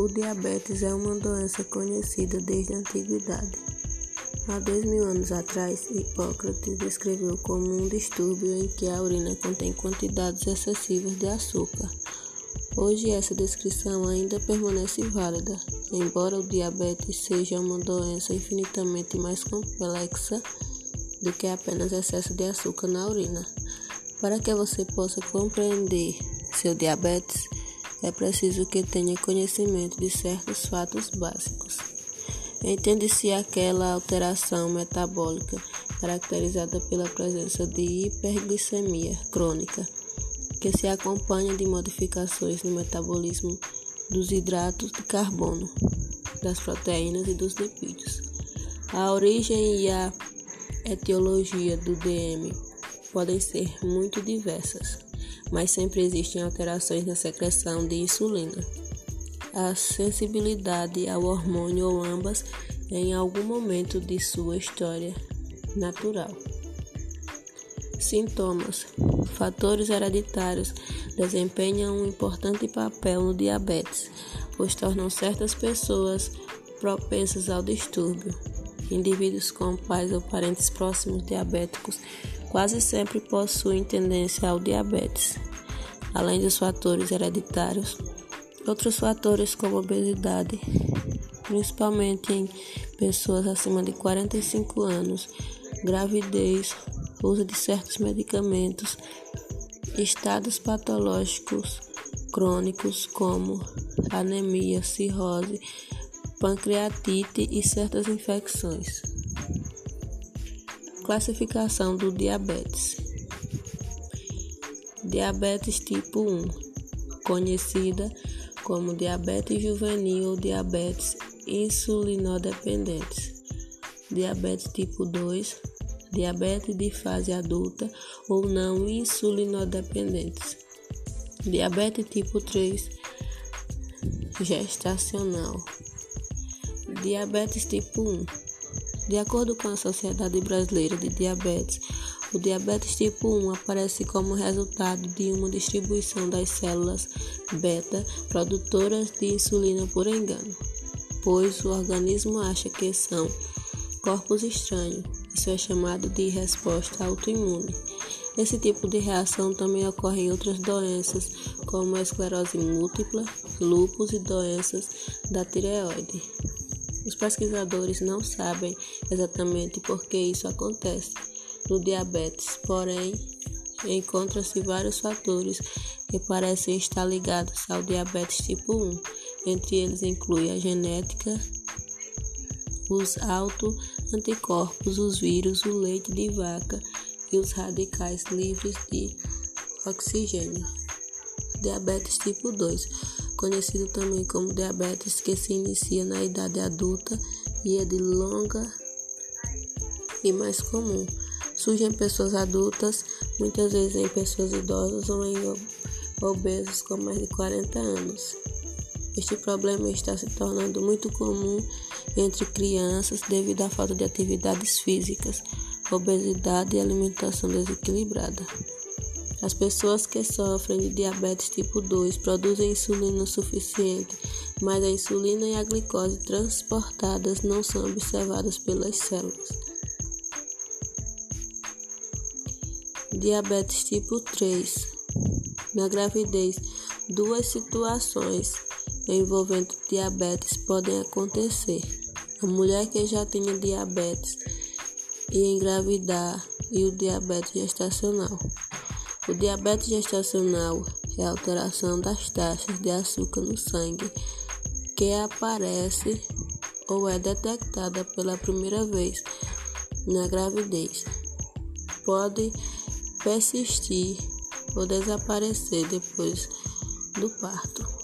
O diabetes é uma doença conhecida desde a antiguidade. Há dois mil anos atrás, Hipócrates descreveu como um distúrbio em que a urina contém quantidades excessivas de açúcar. Hoje, essa descrição ainda permanece válida, embora o diabetes seja uma doença infinitamente mais complexa do que apenas excesso de açúcar na urina. Para que você possa compreender seu diabetes, é preciso que tenha conhecimento de certos fatos básicos. Entende-se aquela alteração metabólica caracterizada pela presença de hiperglicemia crônica, que se acompanha de modificações no metabolismo dos hidratos de carbono, das proteínas e dos lipídios. A origem e a etiologia do DM podem ser muito diversas mas sempre existem alterações na secreção de insulina. A sensibilidade ao hormônio ou ambas em algum momento de sua história natural. Sintomas: Fatores hereditários desempenham um importante papel no diabetes, pois tornam certas pessoas propensas ao distúrbio. Indivíduos com pais ou parentes próximos diabéticos quase sempre possuem tendência ao diabetes. Além dos fatores hereditários, outros fatores como obesidade, principalmente em pessoas acima de 45 anos, gravidez, uso de certos medicamentos, estados patológicos crônicos como anemia, cirrose, pancreatite e certas infecções. Classificação do diabetes: Diabetes tipo 1, conhecida como diabetes juvenil ou diabetes insulinodependentes. Diabetes tipo 2, diabetes de fase adulta ou não insulinodependentes. Diabetes tipo 3, gestacional. Diabetes tipo 1 de acordo com a Sociedade Brasileira de Diabetes, o diabetes tipo 1 aparece como resultado de uma distribuição das células beta produtoras de insulina por engano, pois o organismo acha que são corpos estranhos. Isso é chamado de resposta autoimune. Esse tipo de reação também ocorre em outras doenças, como a esclerose múltipla, lúpus e doenças da tireoide. Os pesquisadores não sabem exatamente por que isso acontece no diabetes, porém, encontram-se vários fatores que parecem estar ligados ao diabetes tipo 1. Entre eles inclui a genética, os autoanticorpos, os vírus, o leite de vaca e os radicais livres de oxigênio. Diabetes tipo 2 conhecido também como diabetes, que se inicia na idade adulta e é de longa e mais comum. Surge em pessoas adultas, muitas vezes em pessoas idosas ou em obesos com mais de 40 anos. Este problema está se tornando muito comum entre crianças devido à falta de atividades físicas, obesidade e alimentação desequilibrada. As pessoas que sofrem de diabetes tipo 2 produzem insulina suficiente, mas a insulina e a glicose transportadas não são observadas pelas células. Diabetes tipo 3. Na gravidez, duas situações envolvendo diabetes podem acontecer. A mulher que já tenha diabetes e engravidar e o diabetes gestacional. O diabetes gestacional é a alteração das taxas de açúcar no sangue que aparece ou é detectada pela primeira vez na gravidez. Pode persistir ou desaparecer depois do parto.